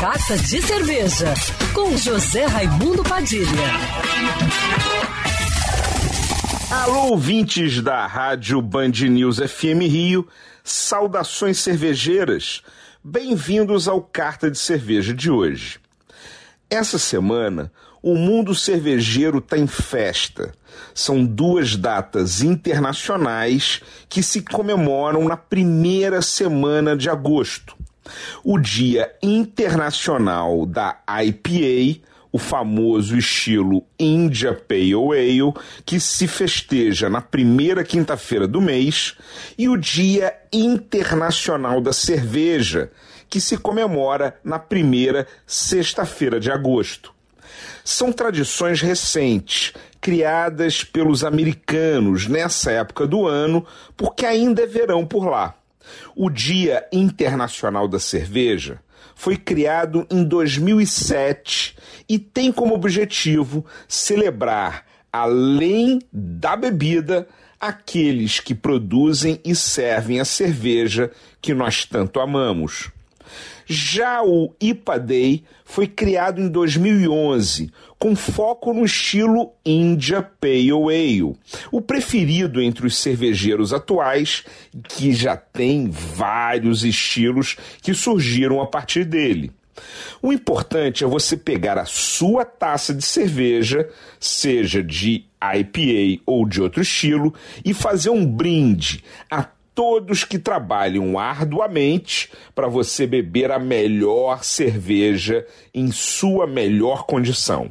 Carta de Cerveja, com José Raimundo Padilha. Alô, ouvintes da Rádio Band News FM Rio, saudações cervejeiras. Bem-vindos ao Carta de Cerveja de hoje. Essa semana, o mundo cervejeiro está em festa. São duas datas internacionais que se comemoram na primeira semana de agosto. O Dia Internacional da IPA, o famoso estilo India Pale Ale, que se festeja na primeira quinta-feira do mês, e o Dia Internacional da Cerveja, que se comemora na primeira sexta-feira de agosto. São tradições recentes, criadas pelos americanos nessa época do ano, porque ainda é verão por lá. O Dia Internacional da Cerveja foi criado em 2007 e tem como objetivo celebrar, além da bebida, aqueles que produzem e servem a cerveja que nós tanto amamos. Já o IPA Day foi criado em 2011, com foco no estilo India Pale Ale, o preferido entre os cervejeiros atuais, que já tem vários estilos que surgiram a partir dele. O importante é você pegar a sua taça de cerveja, seja de IPA ou de outro estilo, e fazer um brinde a todos que trabalham arduamente para você beber a melhor cerveja em sua melhor condição.